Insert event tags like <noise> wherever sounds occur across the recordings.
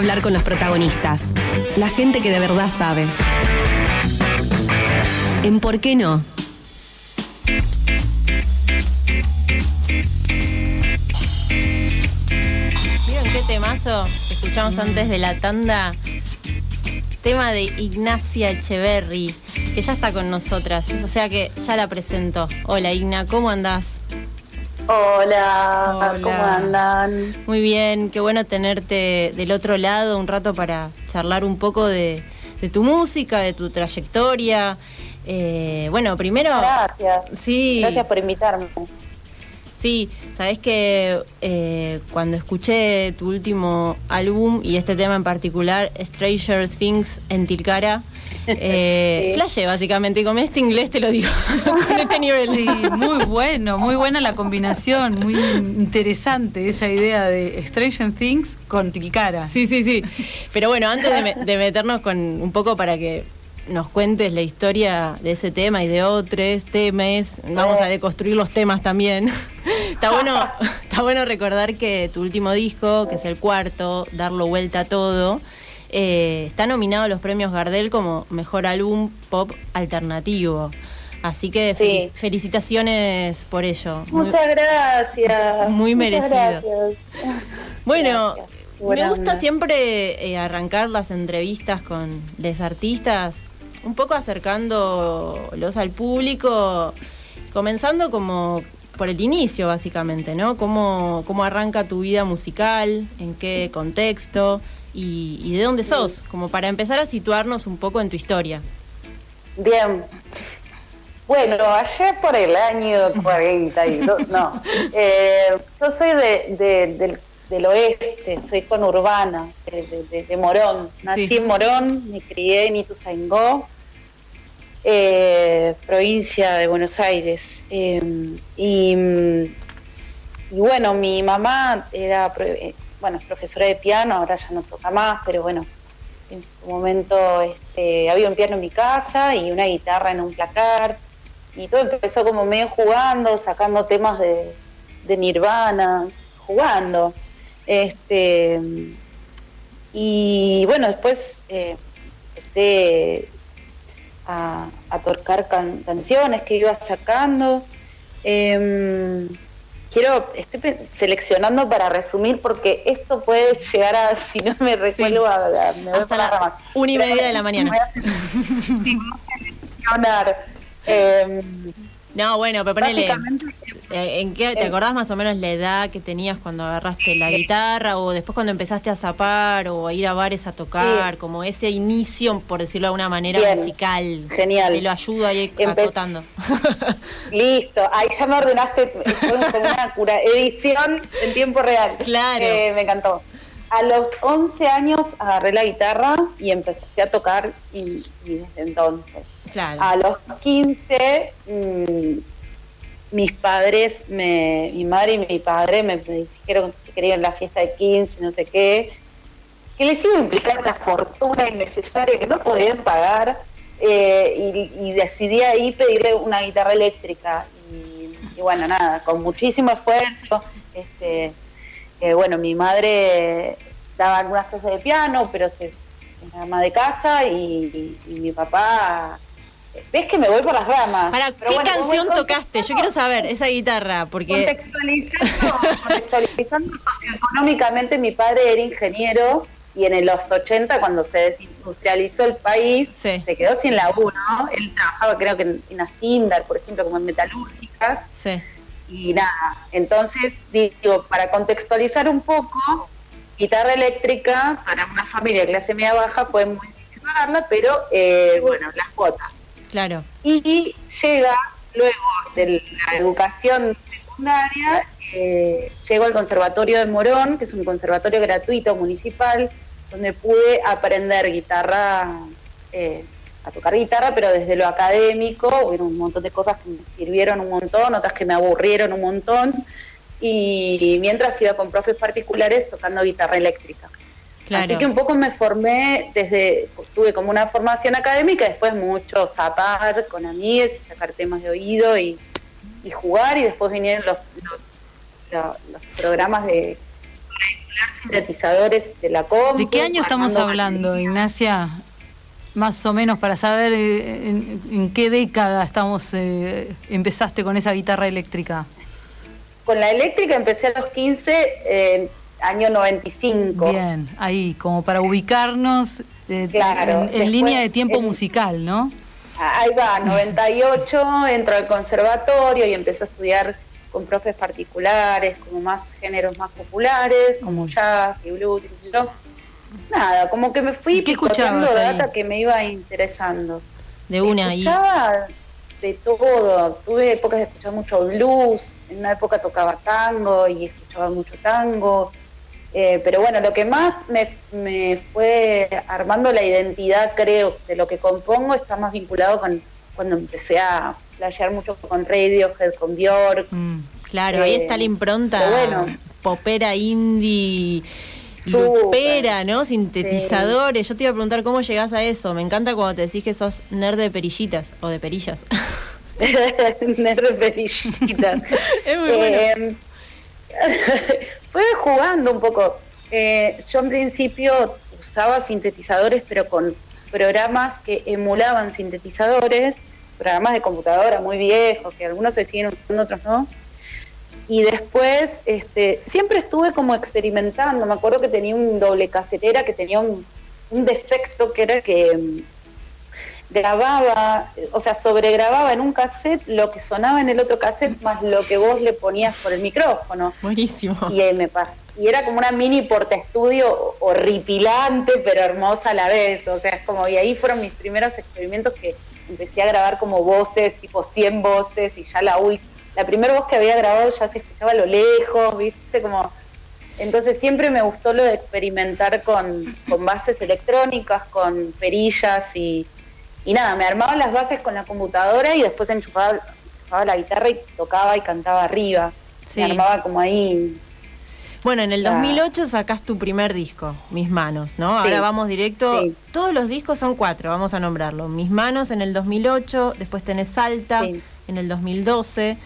hablar con los protagonistas, la gente que de verdad sabe. En ¿Por qué no? ¿Vieron qué temazo escuchamos antes de la tanda? Tema de Ignacia Echeverry, que ya está con nosotras, o sea que ya la presento. Hola Igna, ¿cómo andás? Hola, Hola. ¿cómo andan? Muy bien, qué bueno tenerte del otro lado un rato para charlar un poco de, de tu música, de tu trayectoria. Eh, bueno, primero... Gracias. Sí. Gracias por invitarme. Sí, sabes que eh, cuando escuché tu último álbum y este tema en particular, Stranger Things en Tilcara, <laughs> eh, Sí. básicamente, y con este inglés te lo digo, <laughs> con este nivel. Sí, muy bueno, muy buena la combinación, muy interesante esa idea de Stranger Things con Tilcara. Sí, sí, sí. Pero bueno, antes de, me- de meternos con un poco para que nos cuentes la historia de ese tema y de otros temas, vamos a deconstruir los temas también. <laughs> está bueno, <laughs> está bueno recordar que tu último disco, que es el cuarto, Darlo Vuelta a Todo, eh, está nominado a los premios Gardel como mejor álbum pop alternativo. Así que Sí. felici- felicitaciones por ello. Muy- Muchas gracias. Muy merecido. gracias. Bueno, Gracias. me gusta siempre eh, arrancar las entrevistas con los artistas, un poco acercándolos al público, comenzando como por el inicio, básicamente, ¿no? ¿Cómo, cómo arranca tu vida musical? ¿En qué contexto? Y, y de dónde sos? Como para empezar a situarnos un poco en tu historia. Bien. Bueno, ayer por el año 42, no. <laughs> Eh, yo soy de, de- del, del oeste, soy conurbana, de, de- Morón. Nací Sí. en Morón, me crié en Ituzaingó, eh, provincia de Buenos Aires. Eh, y, bueno, mi mamá era, eh, bueno, es profesora de piano, ahora ya no toca más, pero bueno, en su momento este, había un piano en mi casa y una guitarra en un placar. Y todo empezó como medio jugando, sacando temas de, de Nirvana, jugando. Este, y bueno, después eh, empecé a, a tocar can- canciones que iba sacando. Em, quiero, estoy seleccionando para resumir porque esto puede llegar a, <laughs> si no me recuerdo, a, a- me voy Hasta la ramas. una y Pero media de la mañana. voy a- seleccionar. <laughs> No, bueno, pero ponele... Eh, ¿En qué, ¿Te Eh. acordás más o menos la edad que tenías cuando agarraste la guitarra o después cuando empezaste a zapar o a ir a bares a tocar? Como ese inicio, por decirlo de alguna manera, Bien. musical. Genial. Te lo ayudo ahí Empe- acotando. <laughs> Listo, ahí ya me ordenaste, como una cura, edición en tiempo real. Claro. Eh, me encantó. A los 11 años agarré la guitarra y empecé a tocar y, y desde entonces. claro. A los 15, mm, mis padres, me, mi madre y mi padre me, dijeron que querían la fiesta de 15, no sé qué, que les iba a implicar una fortuna innecesaria que no podían pagar eh, y, decidí ahí pedirle una guitarra eléctrica. Y, bueno, nada, con muchísimo esfuerzo, este, bueno, mi madre daba algunas clases de piano, pero se era ama de casa y mi papá, ves que me voy por las ramas. Para, ¿qué bueno, canción tocaste? Yo quiero saber esa guitarra, porque... Contextualizando, contextualizando socioeconómicamente, mi padre era ingeniero y en los 80, cuando se desindustrializó el país, Sí. se quedó sin laburo. Él trabajaba, creo que en, en Asindar, por ejemplo, como en metalúrgicas. Sí, Y nada, entonces, digo, para contextualizar un poco, guitarra eléctrica para una familia de clase media baja fue muy difícil pagarla, pero eh, bueno, las cuotas. Claro. Y llega luego de la educación secundaria, eh, llego al Conservatorio de Morón, que es un conservatorio gratuito municipal, donde pude aprender guitarra, eh, a tocar guitarra, pero desde lo académico, hubo un montón de cosas que me sirvieron un montón, otras que me aburrieron un montón, y mientras iba con profes particulares tocando guitarra eléctrica. Claro. Así que un poco me formé desde, tuve como una formación académica, después mucho zapar con amigues y sacar temas de oído y, y jugar, y después vinieron los, los, la- los programas de sintetizadores de la compu. ¿De qué año estamos hablando, Ignacia? Más o menos para saber eh, en, en qué década estamos eh, empezaste con esa guitarra eléctrica. Con la eléctrica empecé a los 15, en año 95. Bien, ahí, como para ubicarnos eh, Claro, en, en después, línea de tiempo en- musical, ¿no? Ahí va, 98, entro al conservatorio y empecé a estudiar con profes particulares, como más géneros más populares, como jazz y blues y qué sé yo. Nada, como que me fui ¿Y picoteando data que me iba interesando. De una ahí. Escuchaba de todo. Tuve épocas de escuchar mucho blues. En una época tocaba tango y escuchaba mucho tango. Eh, pero bueno, lo que más me, me fue armando la identidad, creo, de lo que compongo está más vinculado con cuando empecé a flashear mucho con Radiohead, con Bjork. Mm. Claro, ahí Eh, está la impronta pero bueno. popera indie, Súper. lupera, ¿no? Sintetizadores. Yo te iba a preguntar cómo llegás a eso. Me encanta cuando te decís que sos nerd de perillitas o de perillas. <laughs> <laughs> Nerd perillitas. Es muy bueno. <laughs> Fue jugando un poco. Eh, yo en principio usaba sintetizadores, pero con programas que emulaban sintetizadores, programas de computadora muy viejos, que algunos se siguen usando, otros no. Y después, este, siempre estuve como experimentando. Me acuerdo que tenía un doble casetera que tenía un, defecto que era que grababa, o sea, sobregrababa en un cassette lo que sonaba en el otro cassette más lo que vos le ponías por el micrófono. Buenísimo. Y, ahí me pas- y era como una mini porta estudio horripilante, pero hermosa a la vez. O sea, es como, y ahí fueron mis primeros experimentos que empecé a grabar como voces, tipo 100 voces, y ya la última. La primera voz que había grabado ya se escuchaba a lo lejos, ¿viste? Como. Entonces siempre me gustó lo de experimentar con, con bases electrónicas, con perillas y, y nada, me armaba las bases con la computadora y después enchufaba, enchufaba la guitarra y tocaba y cantaba arriba. Sí. Me armaba como ahí Bueno, en el La- 2008 sacás tu primer disco, Mis Manos, ¿no? Sí. Ahora vamos directo. Sí. Todos los discos son cuatro, vamos a nombrarlo. Mis Manos en el 2008, después tenés Salta en el 2012,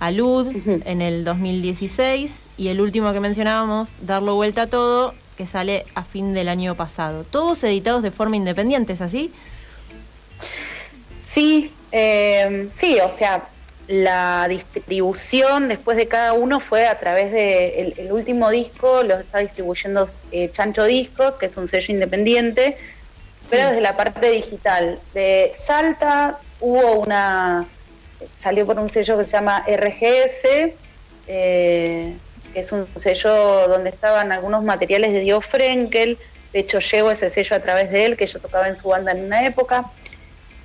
Alud en el 2016 y el último que mencionábamos, Darlo Vuelta a Todo, que sale a fin del año pasado. Todos editados de forma independiente, ¿es así? Sí, eh, sí, o sea, la distribución después de cada uno fue a través de el, el último disco, lo está distribuyendo eh, Chancho Discos, que es un sello independiente, pero desde la parte digital. De Salta hubo una, salió por un sello que se llama RGS, eh, que es un sello donde estaban algunos materiales de Dio Frenkel, de hecho llevo ese sello a través de él, que yo tocaba en su banda en una época.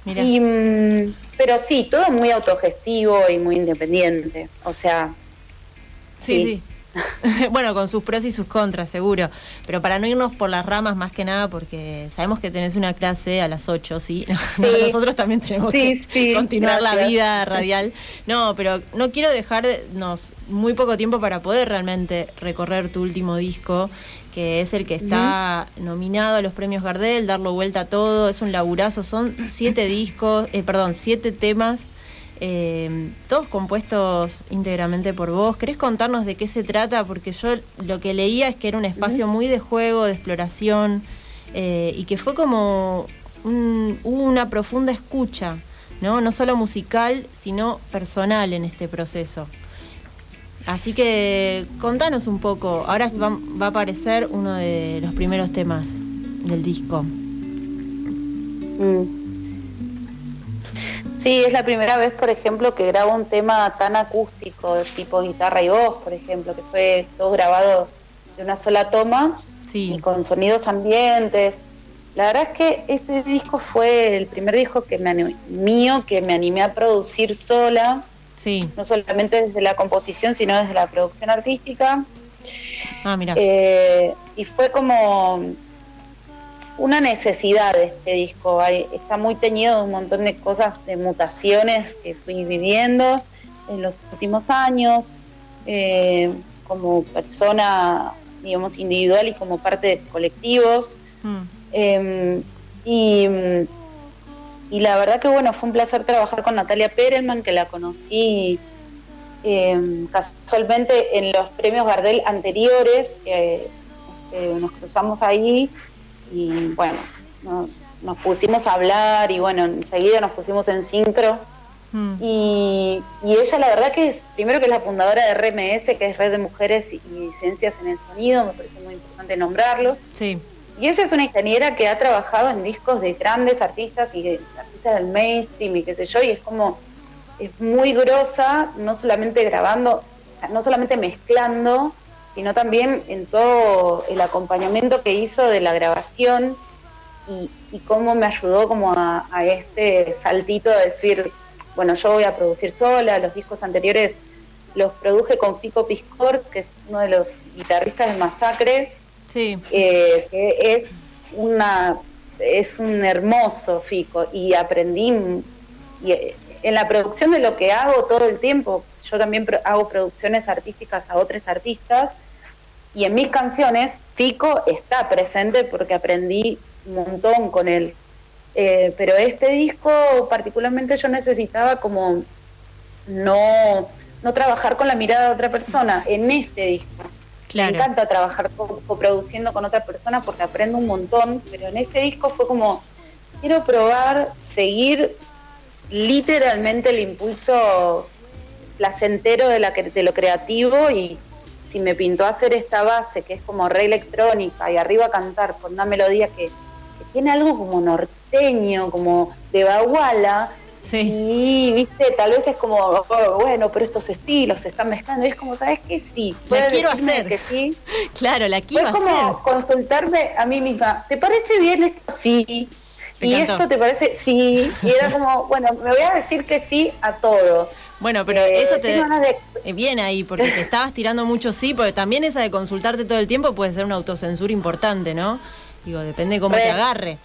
Y, mm, pero sí, todo muy autogestivo y muy independiente. O sea, Sí, Sí. sí. <laughs> bueno, con sus pros y sus contras, seguro. Pero para no irnos por las ramas más que nada, porque sabemos que tenés una clase a las 8, <laughs> ¿sí? Nosotros también tenemos Sí, que continuar la vida <laughs> radial. No, pero no quiero dejarnos muy poco tiempo para poder realmente recorrer tu último disco, que es el que está nominado a los premios Gardel, darlo vuelta a todo, es un laburazo, son siete <laughs> discos, eh, perdón, siete temas. Eh, todos compuestos íntegramente por vos. ¿Querés contarnos de qué se trata? Porque yo lo que leía es que era un espacio muy de juego, de exploración, eh, y que fue como un- una profunda escucha, ¿no? No solo musical, sino personal en este proceso. Así que contanos un poco. Ahora va, va a aparecer uno de los primeros temas del disco. mm. sí, es la primera vez, por ejemplo, que grabo un tema tan acústico, tipo guitarra y voz, por ejemplo, que fue todo grabado de una sola toma Sí. y con sonidos ambientes. La verdad es que este disco fue el primer disco que me anim- mío que me animé a producir sola, Sí. no solamente desde la composición, sino desde la producción artística. Ah, mira. Eh, y fue como una necesidad de este disco. Hay- está muy teñido de un montón de cosas, de mutaciones que fui viviendo en los últimos años, eh, como persona, digamos, individual y como parte de colectivos. Mm. Eh, y, y la verdad que bueno, fue un placer trabajar con Natalia Perelman, que la conocí eh, casualmente en los premios Gardel anteriores, que eh, nos cruzamos ahí y bueno, nos pusimos a hablar y bueno, enseguida nos pusimos en sincro. Mm. Y, ella la verdad que es, primero que es la fundadora de RMS, que es Red de Mujeres y Licencias en el Sonido, me parece muy importante nombrarlo. Sí. Y ella es una ingeniera que ha trabajado en discos de grandes artistas y de artistas del mainstream y qué sé yo, y es como, es muy grosa, no solamente grabando, o sea, no solamente mezclando, sino también en todo el acompañamiento que hizo de la grabación y, cómo me ayudó como a, este saltito de decir, bueno, yo voy a producir sola, los discos anteriores los produje con Fico Piscor, que es uno de los guitarristas de Masacre, sí. Eh, que es una es un hermoso Fico y aprendí eh, en la producción de lo que hago todo el tiempo, yo también hago producciones artísticas a otros artistas y en mis canciones Fico está presente porque aprendí un montón con él. Eh, pero este disco particularmente yo necesitaba como no, no trabajar con la mirada de otra persona en este disco. Me encanta trabajar coproduciendo con otra persona porque aprendo un montón, pero en este disco fue como, quiero probar, seguir literalmente el impulso placentero de, la, de lo creativo y si me pintó hacer esta base que es como re electrónica y arriba cantar con una melodía que tiene algo como norteño, como de baguala. Sí. Y, viste, tal vez es como, oh, bueno, pero estos estilos se están mezclando. Y es como, ¿sabes qué? Sí. La quiero hacer. Que sí. <laughs> claro, la quiero hacer. Es como consultarme a mí misma. ¿Te parece bien esto? Sí. y esto te parece, sí. Y era <laughs> como, bueno, me voy a decir que sí a todo. Bueno, pero eh, eso te eh, viene ahí, porque te estabas tirando mucho sí, porque también esa de consultarte todo el tiempo puede ser una autocensura importante, ¿no? Digo, depende de cómo te agarre.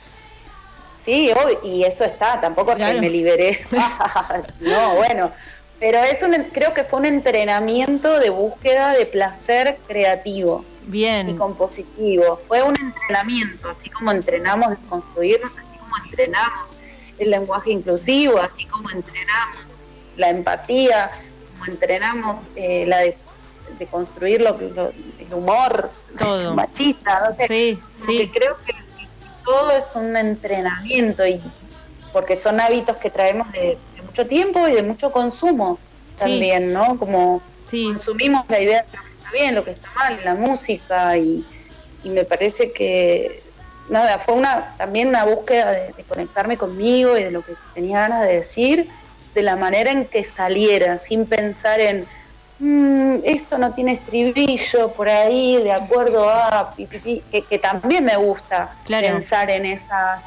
Sí, y eso está, tampoco es que me liberé. <laughs> <laughs> no, bueno, pero es un, creo que fue un entrenamiento de búsqueda de placer creativo. Bien. Y compositivo. Fue un entrenamiento, así como entrenamos de construirnos, así como entrenamos el lenguaje inclusivo, así como entrenamos la empatía, como entrenamos eh, la de, construir lo, el humor todo. machista. ¿no? sí, sí. Creo que todo es un entrenamiento y porque son hábitos que traemos de, mucho tiempo y de mucho consumo también, ¿no? Como consumimos la idea de lo que está bien, lo que está mal la música y, me parece que nada, fue una también una búsqueda de, conectarme conmigo y de lo que tenía ganas de decir, de la manera en que saliera, sin pensar en Mm, esto no tiene estribillo por ahí, de acuerdo a que, también me gusta pensar en esas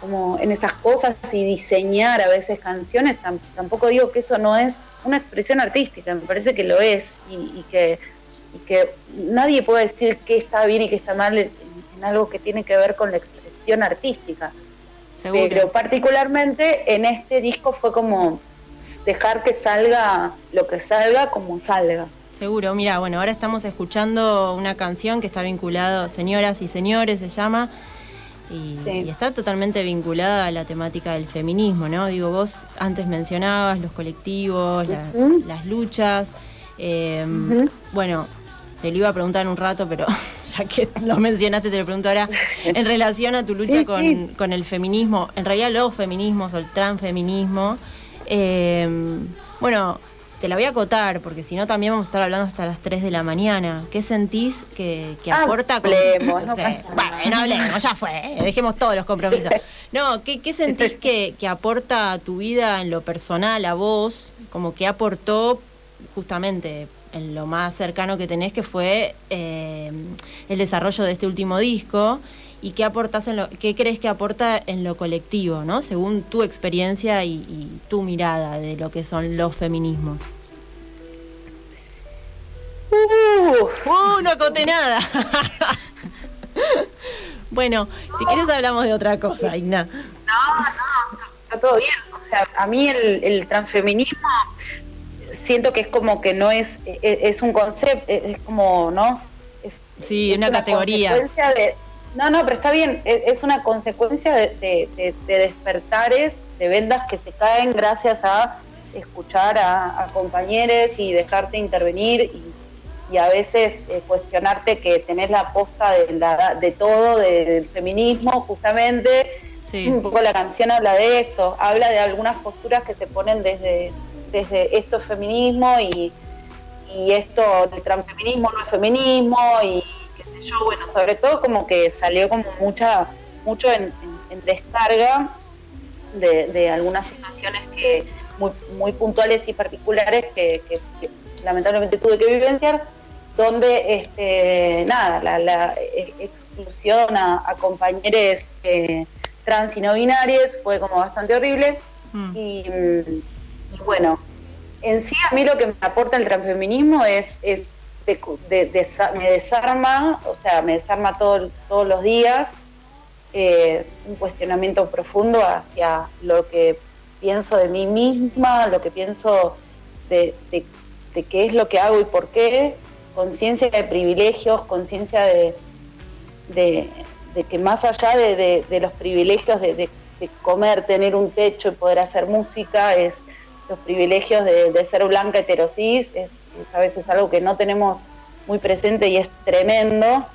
como en esas cosas y diseñar a veces canciones, tampoco digo que eso no es una expresión artística, me parece que lo es y, que, que nadie puede decir qué está bien y qué está mal en, algo que tiene que ver con la expresión artística. Pero particularmente en este disco fue como dejar que salga lo que salga como salga. Seguro, mira, bueno, ahora estamos escuchando una canción que está vinculada, Señoras y Señores se llama, y, está totalmente vinculada a la temática del feminismo, ¿no? Digo, vos antes mencionabas los colectivos, las luchas, em, bueno, te lo iba a preguntar en un rato, pero <laughs> ya que lo mencionaste, te lo pregunto ahora, en relación a tu lucha con, con el feminismo, en realidad los feminismos o el transfeminismo, Em, bueno, te la voy a acotar, porque si no también vamos a estar hablando hasta las 3 de la mañana. ¿Qué sentís que, aporta? Hablemos, no <laughs> bueno, hablemos, ya fue, ¿eh? dejemos todos los compromisos. No, ¿qué, sentís que, aporta a tu vida en lo personal, a vos, como que aportó justamente en lo más cercano que tenés, que fue eh, el desarrollo de este último disco? Y qué aportas en lo, qué crees que aporta en lo colectivo, ¿no? Según tu experiencia y, tu mirada de lo que son los feminismos. Uh, uh no conté nada. <laughs> bueno, si quieres hablamos de otra cosa, Igna. No, no, está todo bien. O sea, a mí el, transfeminismo siento que es como que no es, es, un concepto, es, como, ¿no? Es, sí, una, categoría. De, no, no, pero está bien, e, es una consecuencia de, despertares, de vendas que se caen gracias a escuchar a, compañeros y dejarte intervenir y, y a veces eh, cuestionarte que tenés la posta de, la, de todo, del feminismo, justamente. Un poco la canción habla de eso, habla de algunas posturas que se ponen desde, desde esto es feminismo y, y esto del transfeminismo no es feminismo y yo, bueno, sobre todo como que salió como mucha, mucho en, descarga de, de, algunas situaciones que muy, muy puntuales y particulares que lamentablemente tuve que vivenciar donde este, nada, la, exclusión a, compañeros eh, trans y no binarios fue como bastante horrible. Mm. Y, bueno, en sí a mí lo que me aporta el transfeminismo es, es me desarma, o sea, me desarma todo, todos los días, eh, un cuestionamiento profundo hacia lo que pienso de mí misma, lo que pienso de, de qué es lo que hago y por qué, conciencia de privilegios, conciencia de, de, que más allá de, los privilegios de, comer, tener un techo y poder hacer música, es los privilegios de, ser blanca heterosis, a veces algo que no tenemos muy presente y es tremendo.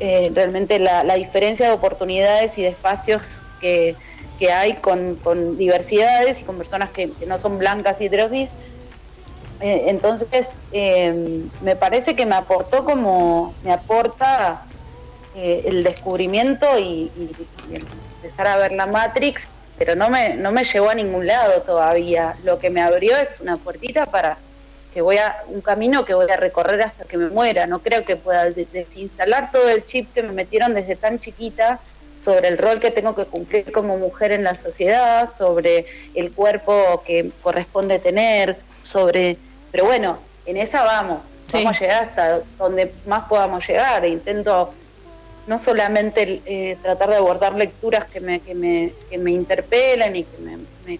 Eh, realmente la, diferencia de oportunidades y de espacios que, hay con, diversidades y con personas que, que no son blancas y heterosis eh, entonces, em, me parece que me aportó como, me aporta eh, el descubrimiento y, empezar a ver la Matrix, pero no me, no me llevó a ningún lado todavía. Lo que me abrió es una puertita para que voy a, un camino que voy a recorrer hasta que me muera. No creo que pueda desinstalar todo el chip que me metieron desde tan chiquita sobre el rol que tengo que cumplir como mujer en la sociedad, sobre el cuerpo que corresponde tener, sobre pero bueno, en esa vamos. Vamos a llegar hasta donde más podamos llegar. Intento no solamente eh, tratar de abordar lecturas que me, que me, que me interpelen y que me,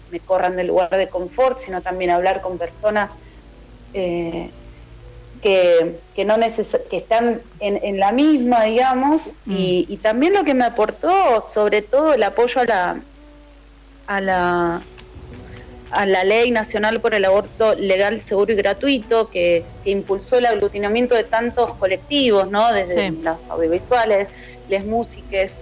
me, corran del lugar de confort, sino también hablar con personas eh, que, que, no que están en, en, la misma, digamos, mm. y, y, también lo que me aportó, sobre todo el apoyo a la, a la, a la Ley Nacional por el Aborto Legal, Seguro y Gratuito, que, impulsó el aglutinamiento de tantos colectivos, ¿no? Desde las audiovisuales, las músicas,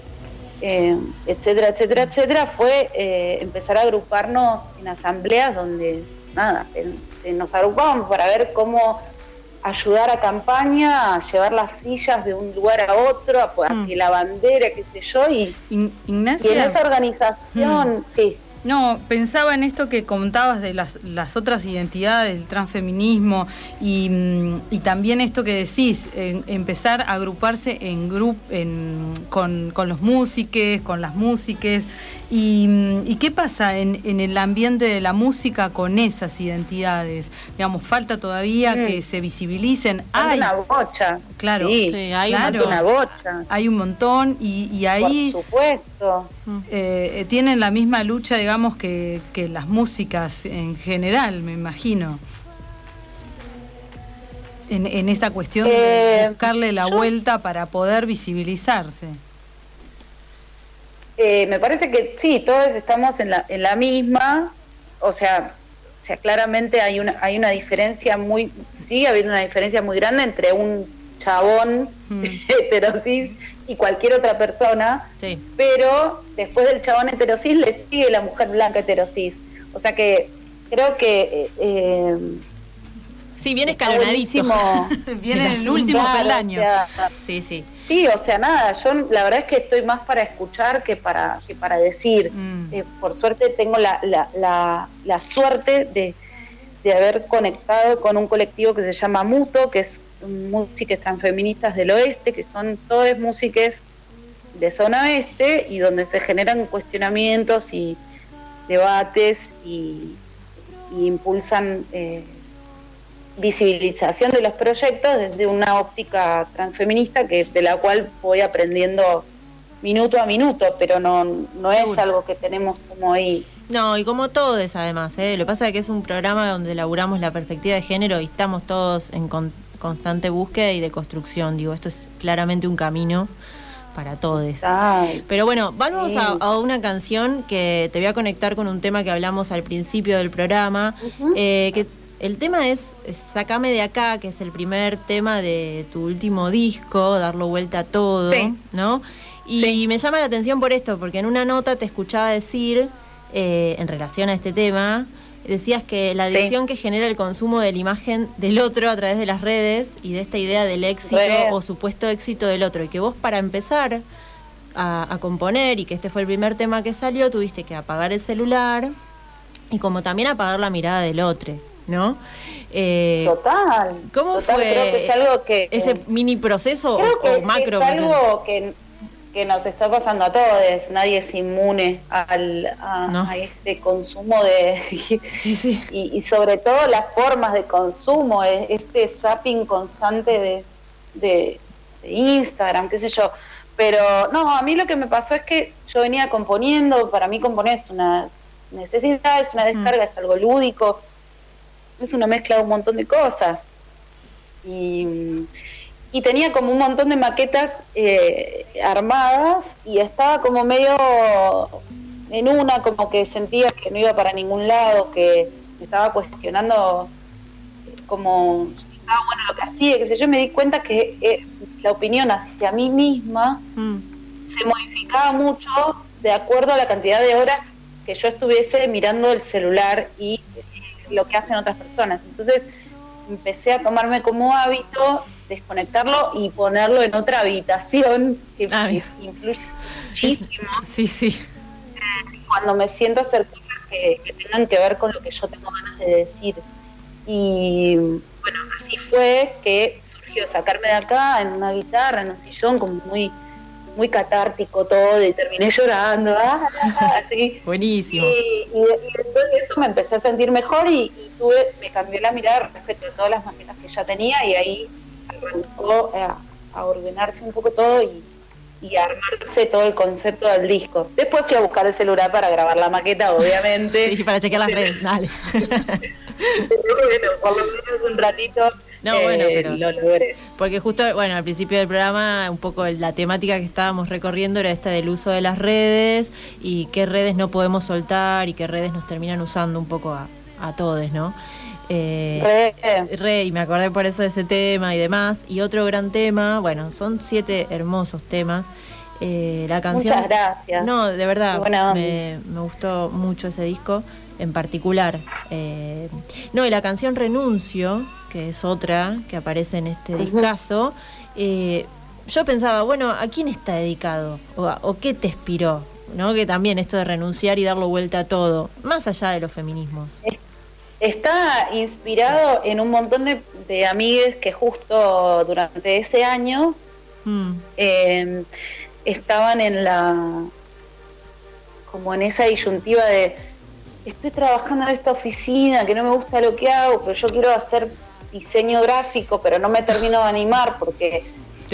eh, etcétera, etcétera, etcétera, fue eh, empezar a agruparnos en asambleas donde, nada, nos agrupábamos para ver cómo ayudar a campaña, a llevar las sillas de un lugar a otro, a, mm. la bandera, qué sé yo, y, y en esa organización, mm. sí. No, pensaba en esto que contabas de las, otras identidades, del transfeminismo y, mm, también esto que decís, empezar a agruparse en grup, en, con, los músicos, con las músicas. Y, qué pasa en, el ambiente de la música con esas identidades? Digamos, falta todavía mm. que se visibilicen. Hay una bocha. Claro, sí, hay una bocha. Hay un montón y, ahí... Por supuesto. Eh, eh, tienen la misma lucha, digamos, que, las músicas en general, me imagino. En, en esta cuestión de eh, buscarle la vuelta para poder visibilizarse. Eh, me parece que sí, todos estamos en la, en la misma, o sea, sea, claramente hay una, hay una diferencia muy, sí, ha habido una diferencia muy grande entre un chabón mm. <laughs> heterosis y cualquier otra persona, pero después del chabón heterosis le sigue la mujer blanca heterosis. O sea que creo que... Eh, sí, viene escalonadito. <laughs> viene en el último peldaño. sí, sí. Sí, o sea, nada, yo la verdad es que estoy más para escuchar que para, que para decir. Mm. Eh, por suerte tengo la, la, la, suerte de, de, haber conectado con un colectivo que se llama Muto, que es músicas transfeministas del oeste, que son todas músicas de zona oeste y donde se generan cuestionamientos y debates y, impulsan... Eh, visibilización de los proyectos desde una óptica transfeminista que de la cual voy aprendiendo minuto a minuto, pero no, no es algo que tenemos como ahí. No, y como todos además, ¿eh? lo que pasa es que es un programa donde elaboramos la perspectiva de género y estamos todos en constante búsqueda y de construcción, digo, esto es claramente un camino para todos. Pero bueno, vamos a, una canción que te voy a conectar con un tema que hablamos al principio del programa, eh, que el tema es Sácame de acá, que es el primer tema de tu último disco, Darlo Vuelta a Todo, ¿no? Y me llama la atención por esto, porque en una nota te escuchaba decir, eh, en relación a este tema, decías que la adicción que genera el consumo de la imagen del otro a través de las redes y de esta idea del éxito o supuesto éxito del otro, y que vos para empezar a, componer y que este fue el primer tema que salió, tuviste que apagar el celular y como también apagar la mirada del otro. ¿no? Eh, total. ¿Cómo fue algo que, ese mini proceso o, macro? Es algo que, que, nos está pasando a todos. Nadie es inmune al, a, este consumo de. <laughs> sí, sí. Y, sobre todo las formas de consumo, este zapping constante de, de, de Instagram, qué sé yo. Pero no, a mí lo que me pasó es que yo venía componiendo, para mí componer es una necesidad, es una mm. descarga, es algo lúdico, es una mezcla de un montón de cosas. Y, tenía como un montón de maquetas eh, armadas y estaba como medio en una, como que sentía que no iba para ningún lado, que me estaba cuestionando como estaba bueno lo que hacía, que sé yo, me di cuenta que eh, la opinión hacia mí misma mm. se modificaba mucho de acuerdo a la cantidad de horas que yo estuviese mirando el celular y eh, lo que hacen otras personas. Entonces empecé a tomarme como hábito desconectarlo y ponerlo en otra habitación que ah, influye muchísimo. Sí, sí. Cuando me siento a hacer cosas que, que tengan que ver con lo que yo tengo ganas de decir. Y bueno, así fue que surgió sacarme de acá en una guitarra, en un sillón, como muy muy catártico todo y terminé llorando, ah, <laughs> así. Buenísimo. Y, después de eso me empecé a sentir mejor y, tuve, me cambió la mirada respecto a todas las maquetas que ya tenía y ahí arrancó a, a ordenarse un poco todo y, y armarse todo el concepto del disco. Después fui a buscar el celular para grabar la maqueta, obviamente. <laughs> sí, para chequear las redes, dale. <laughs> bueno, por lo menos un ratito. No, bueno, eh, pero. Lo Porque justo, bueno, al principio del programa, un poco la temática que estábamos recorriendo era esta del uso de las redes y qué redes no podemos soltar y qué redes nos terminan usando un poco a, a todos, ¿no? Eh, re. y me acordé por eso de ese tema y demás. Y otro gran tema, bueno, son siete hermosos temas. Eh, la canción. Muchas gracias. No, de verdad, me, me, gustó mucho ese disco en particular. Eh, no, y la canción Renuncio, que es otra que aparece en este discazo, eh, yo pensaba, bueno, ¿a quién está dedicado? ¿O, qué te inspiró? ¿No? Que también esto de renunciar y darlo vuelta a todo, más allá de los feminismos. Está inspirado en un montón de, de amigues que justo durante ese año mm. eh, estaban en la como en esa disyuntiva de estoy trabajando en esta oficina, que no me gusta lo que hago, pero yo quiero hacer diseño gráfico, pero no me termino de animar porque,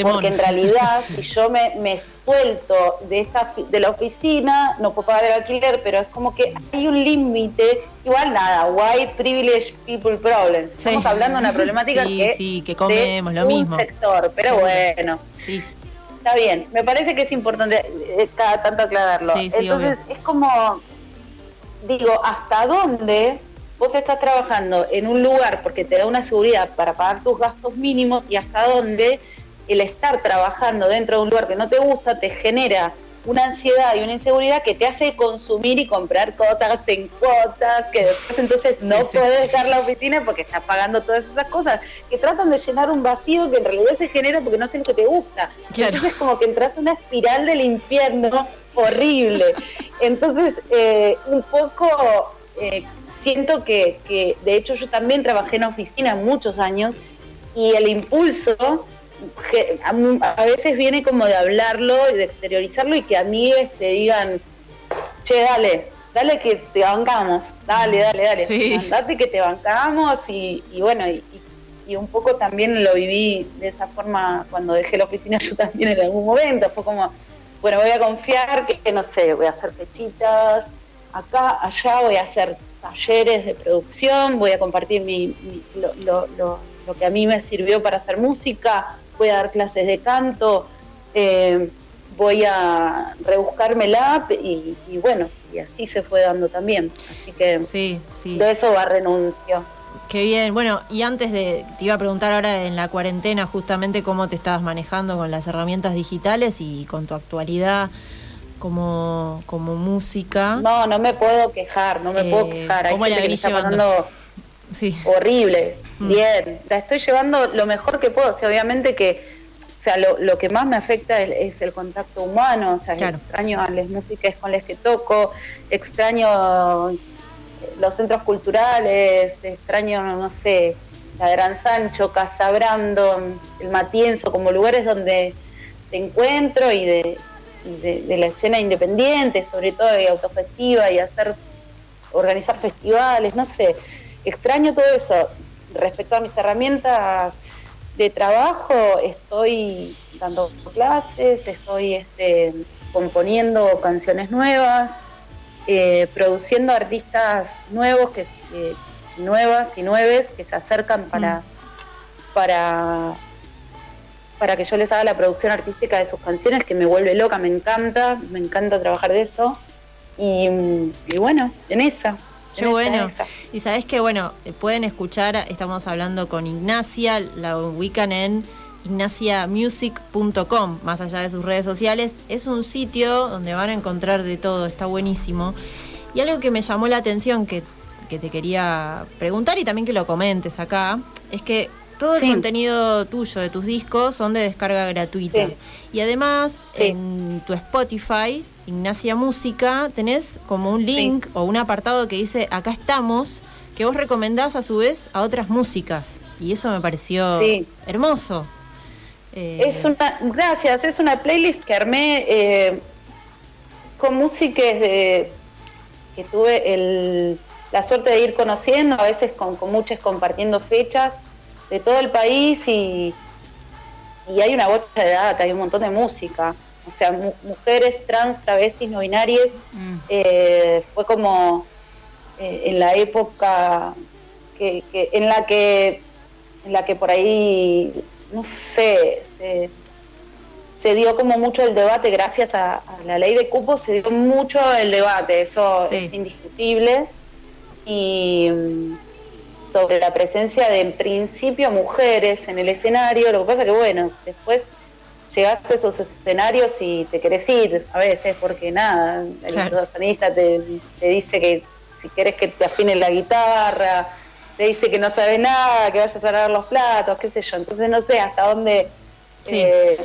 porque en realidad si yo me, me, suelto de esta de la oficina, no puedo pagar el alquiler, pero es como que hay un límite, igual nada, white privilege people problems. Estamos hablando de una problemática que, sí, que comemos lo mismo. sector, pero bueno. Está bien, me parece que es importante eh, cada tanto aclararlo. Entonces es como digo, ¿hasta dónde vos estás trabajando en un lugar porque te da una seguridad para pagar tus gastos mínimos y hasta dónde el estar trabajando dentro de un lugar que no te gusta te genera una ansiedad y una inseguridad que te hace consumir y comprar cosas en cuotas, que después entonces no puedes dejar la oficina porque estás pagando todas esas cosas, que tratan de llenar un vacío que en realidad se genera porque no sé lo que te gusta. Entonces como que entras en una espiral del infierno horrible. Entonces, eh, un poco eh, siento que, que, de hecho, yo también trabajé en oficina muchos años y el impulso a, veces viene como de hablarlo y de exteriorizarlo y que a mí te digan, che, dale, dale que te bancamos, dale, dale, dale, sí. andate que te bancamos y, bueno, y, y, un poco también lo viví de esa forma cuando dejé la oficina <laughs> yo también en algún momento, fue como bueno, voy a confiar que, no sé, voy a hacer pechitas acá, allá, voy a hacer talleres de producción, voy a compartir mi, lo, que a mí me sirvió para hacer música, voy a dar clases de canto, eh, voy a rebuscármela y, y bueno, y así se fue dando también. Así que sí, sí. de eso va renuncio. Qué bien. Bueno, y antes de, te iba a preguntar ahora en la cuarentena justamente cómo te estabas manejando con las herramientas digitales y con tu actualidad como, como música. No, no me puedo quejar, no me puedo Eh, quejar. Hay ¿cómo la gente que le venís está pasando Sí. horrible, Mm. bien. La estoy llevando lo mejor que puedo. O sea, obviamente que, o sea, lo, lo que más me afecta es, es el contacto humano. O sea, Claro. extraño a las músicas con las que toco, extraño eh, los centros culturales, extraño, no sé, la Gran Sancho, Casabrando, el Matienzo, como lugares donde te encuentro y de, y de, de la escena independiente, sobre todo y autogestiva, y hacer, organizar festivales, no sé, extraño todo eso. Respecto a mis herramientas de trabajo, estoy dando clases, estoy este, componiendo canciones nuevas, eh, produciendo artistas nuevos que eh, nuevas y nueves que se acercan para para para que yo les haga la producción artística de sus canciones que me vuelve loca, me encanta, me encanta trabajar de eso y, y bueno, en esa. Qué bueno. esa. Y sabes que, bueno, pueden escuchar, estamos hablando con Ignacia, la ubican en ignaciamusic.com, más allá de sus redes sociales. Es un sitio donde van a encontrar de todo, está buenísimo. Y algo que me llamó la atención, que, que te quería preguntar y también que lo comentes acá, es que todo el contenido tuyo de tus discos son de descarga gratuita. Sí. Y además, Sí. en tu Spotify, Ignacia Música, tenés como un link o un apartado que dice acá estamos, que vos recomendás a su vez a otras músicas. Y eso me pareció Sí. hermoso. Eh, Es una, gracias, es una playlist que armé eh, con músicas de, que tuve el- la suerte de ir conociendo, a veces con, con muchas compartiendo fechas de todo el país y, y hay una bocha de data, hay un montón de música. O sea, mu- mujeres trans, travestis, no binarias, mm, eh, fue como eh, en la época que, que- en la que en la que por ahí no sé se, se dio como mucho el debate gracias a, a la ley de cupos se dio mucho el debate eso Sí. es indiscutible y mm, sobre la presencia de en principio mujeres en el escenario lo que pasa que bueno después llegás a esos escenarios y te querés ir a veces porque nada, el Claro. sonista te, te dice que si querés que te afine la guitarra, te dice que no sabes nada, que vayas a lavar los platos, qué sé yo. Entonces no sé hasta dónde... Sí. eh,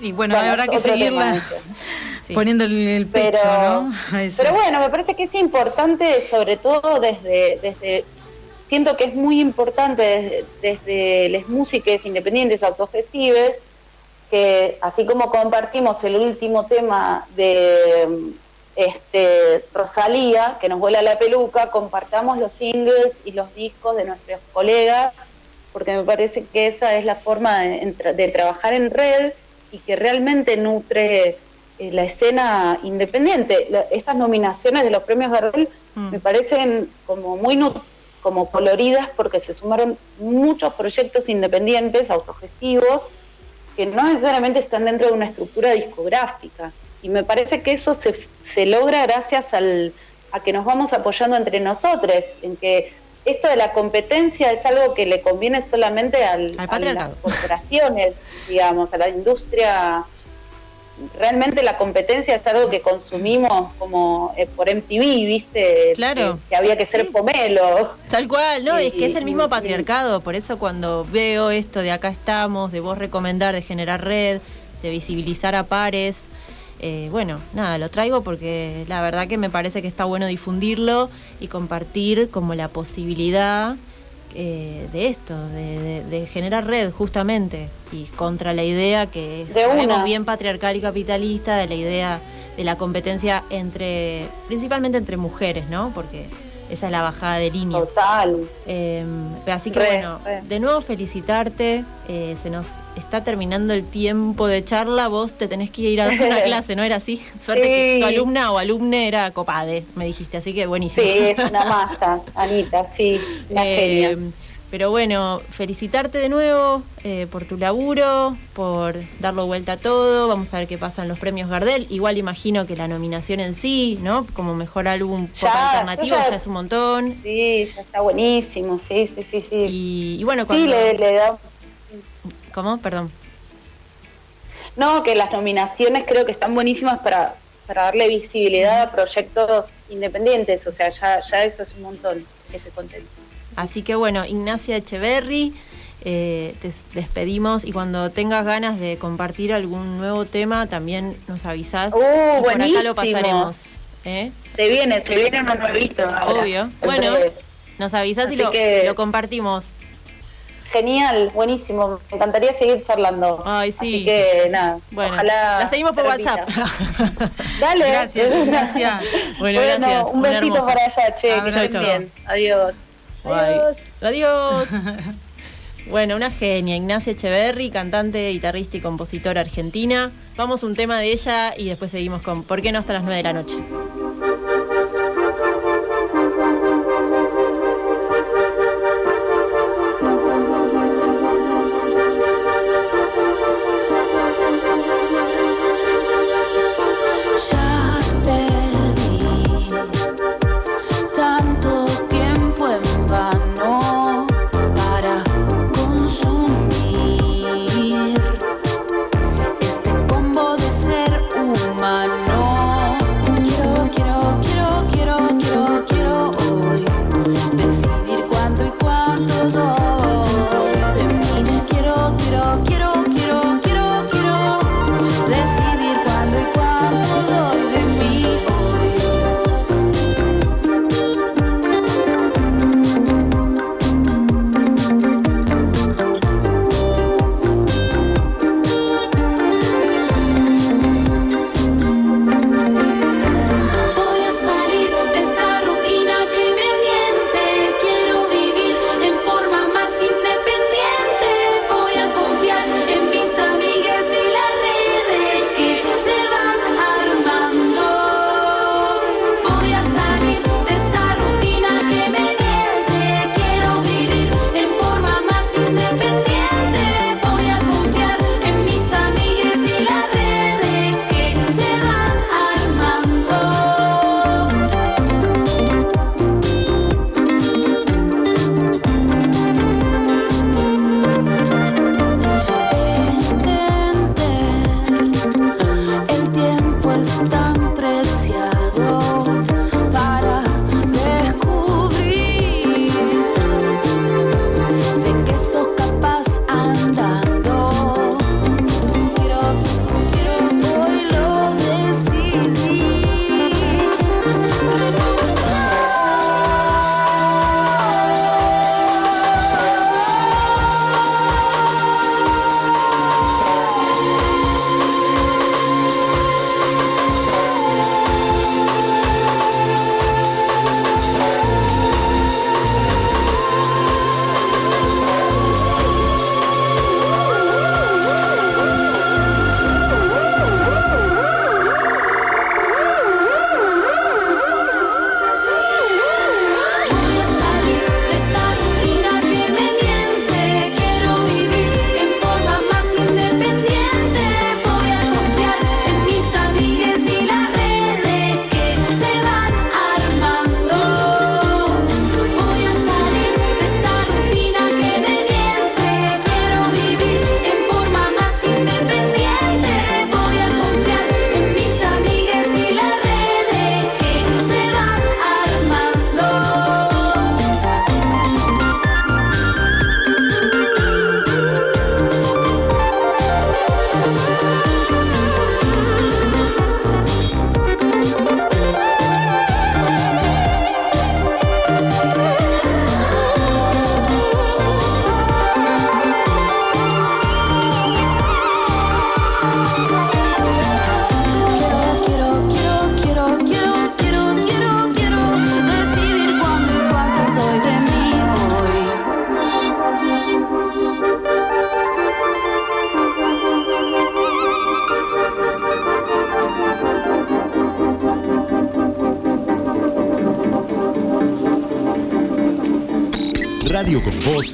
Y bueno, bueno, habrá que seguirla <laughs> sí. poniéndole el pecho, pero, ¿no? <laughs> Pero bueno, me parece que es importante, sobre todo desde, desde siento que es muy importante desde, desde las músicas independientes autogestives, que así como compartimos el último tema de este Rosalía, que nos vuela la peluca, compartamos los singles y los discos de nuestros colegas, porque me parece que esa es la forma de, trabajar en red y que realmente nutre eh, la escena independiente. Estas nominaciones de los premios Gardel Mm. me parecen como muy nu- como coloridas porque se sumaron muchos proyectos independientes, autogestivos, que no necesariamente están dentro de una estructura discográfica. Y me parece que eso se, se logra gracias al, a que nos vamos apoyando entre nosotros, en que esto de la competencia es algo que le conviene solamente al, Al a las corporaciones, digamos, a la industria. Realmente la competencia es algo que consumimos como eh, por MTV, ¿viste? Claro. Que, que había que ser Sí. pomelo. Tal cual, no, Y- es que es el mismo y- patriarcado, por eso cuando veo esto de acá estamos, de vos recomendar, de generar red, de visibilizar a pares, eh, bueno, nada, lo traigo porque la verdad que me parece que está bueno difundirlo y compartir como la posibilidad eh, de esto, de, de- de generar red justamente, y contra la idea que De sabemos una. bien patriarcal y capitalista, de la idea de la competencia entre, principalmente entre mujeres, ¿no? Porque esa es la bajada de línea. Total. Eh, pero así que Re, bueno, re. de nuevo felicitarte. eh, se nos está terminando el tiempo de charla. Vos te tenés que ir a dar una <laughs> clase, ¿no era así? <laughs> Suerte que tu alumna o alumne era copade, me dijiste. Así que buenísimo. Sí, es una <laughs> masa, Anita, sí, una Eh, genia. Pero bueno, felicitarte de nuevo eh, por tu laburo, por darlo vuelta a todo. Vamos a ver qué pasa en los premios Gardel. Igual imagino que la nominación en sí, ¿no? Como mejor álbum pop alternativo ya, es un montón. Sí, ya está buenísimo, sí, sí, sí. sí. Y, bueno, cuando... Sí, le, da... ¿Cómo? Perdón. No, que las nominaciones creo que están buenísimas para, para darle visibilidad a proyectos independientes. O sea, ya, ya eso es un montón. Que te contento. Así que bueno, Ignacia Echeverry, eh, te despedimos y cuando tengas ganas de compartir algún nuevo tema, también nos avisás. Uh, por acá lo pasaremos. ¿eh? Se viene, se viene un nuevito. Obvio. Bueno, nos avisás y lo, compartimos. Genial, buenísimo. Me encantaría seguir charlando. Ay, sí. Así que nada. Bueno, la seguimos por WhatsApp. <laughs> Dale. Gracias, gracias. <laughs> Bueno, gracias. Un besito para allá, che. que estén bien. Adiós. Adiós. <laughs> bueno, una genia, Ignacia Echeverry, cantante, guitarrista y compositora argentina. Vamos un tema de ella y después seguimos con ¿Por qué no hasta las 9 de la noche?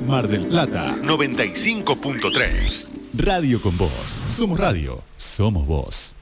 Mar del Plata 95.3. Radio con Voz. Somos radio. Somos vos.